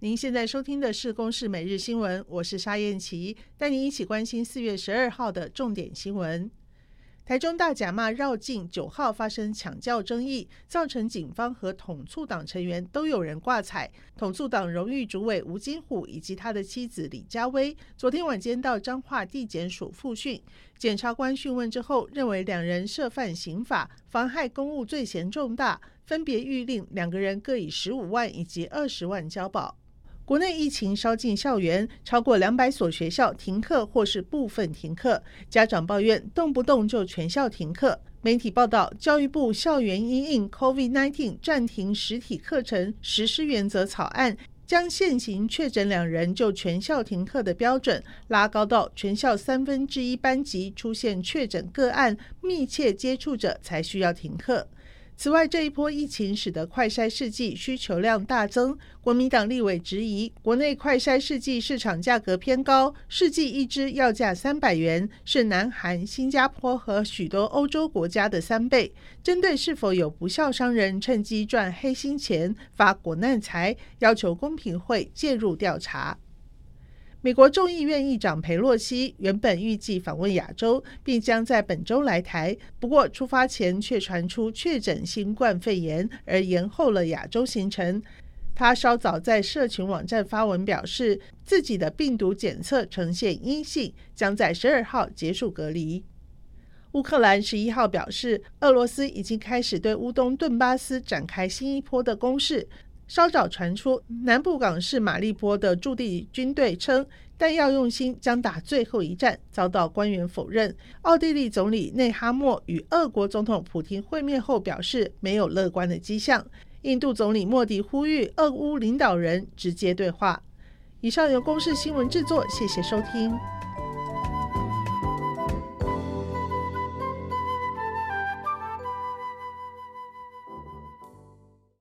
您现在收听的是《公视每日新闻》，我是沙燕琪，带您一起关心四月十二号的重点新闻。台中大甲骂绕境九号发生抢轿争议，造成警方和统促党成员都有人挂彩。统促党荣誉主委吴金虎以及他的妻子李佳薇，昨天晚间到彰化地检署复讯，检察官讯问之后，认为两人涉犯刑法妨害公务罪嫌重大，分别諭令两个人各以十五万以及二十万交保。国内疫情烧进校园，超过两百所学校停课或是部分停课，家长抱怨动不动就全校停课。媒体报道，教育部校园因应 COVID-19 暂停实体课程实施原则草案，将现行确诊两人就全校停课的标准拉高到全校三分之一班级出现确诊个案，密切接触者才需要停课。此外，这一波疫情使得快筛试剂需求量大增。国民党立委质疑，国内快筛试剂市场价格偏高，试剂一支要价三百元，是南韩、新加坡和许多欧洲国家的三倍。针对是否有不肖商人趁机赚黑心钱、发国难财，要求公平会介入调查。美国众议院议长佩洛西原本预计访问亚洲，并将在本周来台，不过出发前却传出确诊新冠肺炎，而延后了亚洲行程。他稍早在社群网站发文表示，自己的病毒检测呈现阴性，将在十二号结束隔离。乌克兰十一号表示，俄罗斯已经开始对乌东顿巴斯展开新一波的攻势。稍早传出，南部港市马利波的驻地军队称弹药用心，将打最后一战，遭到官员否认。奥地利总理内哈默与俄国总统普京会面后表示，没有乐观的迹象。印度总理莫迪呼吁俄乌领导人直接对话。以上由公视新闻制作，谢谢收听。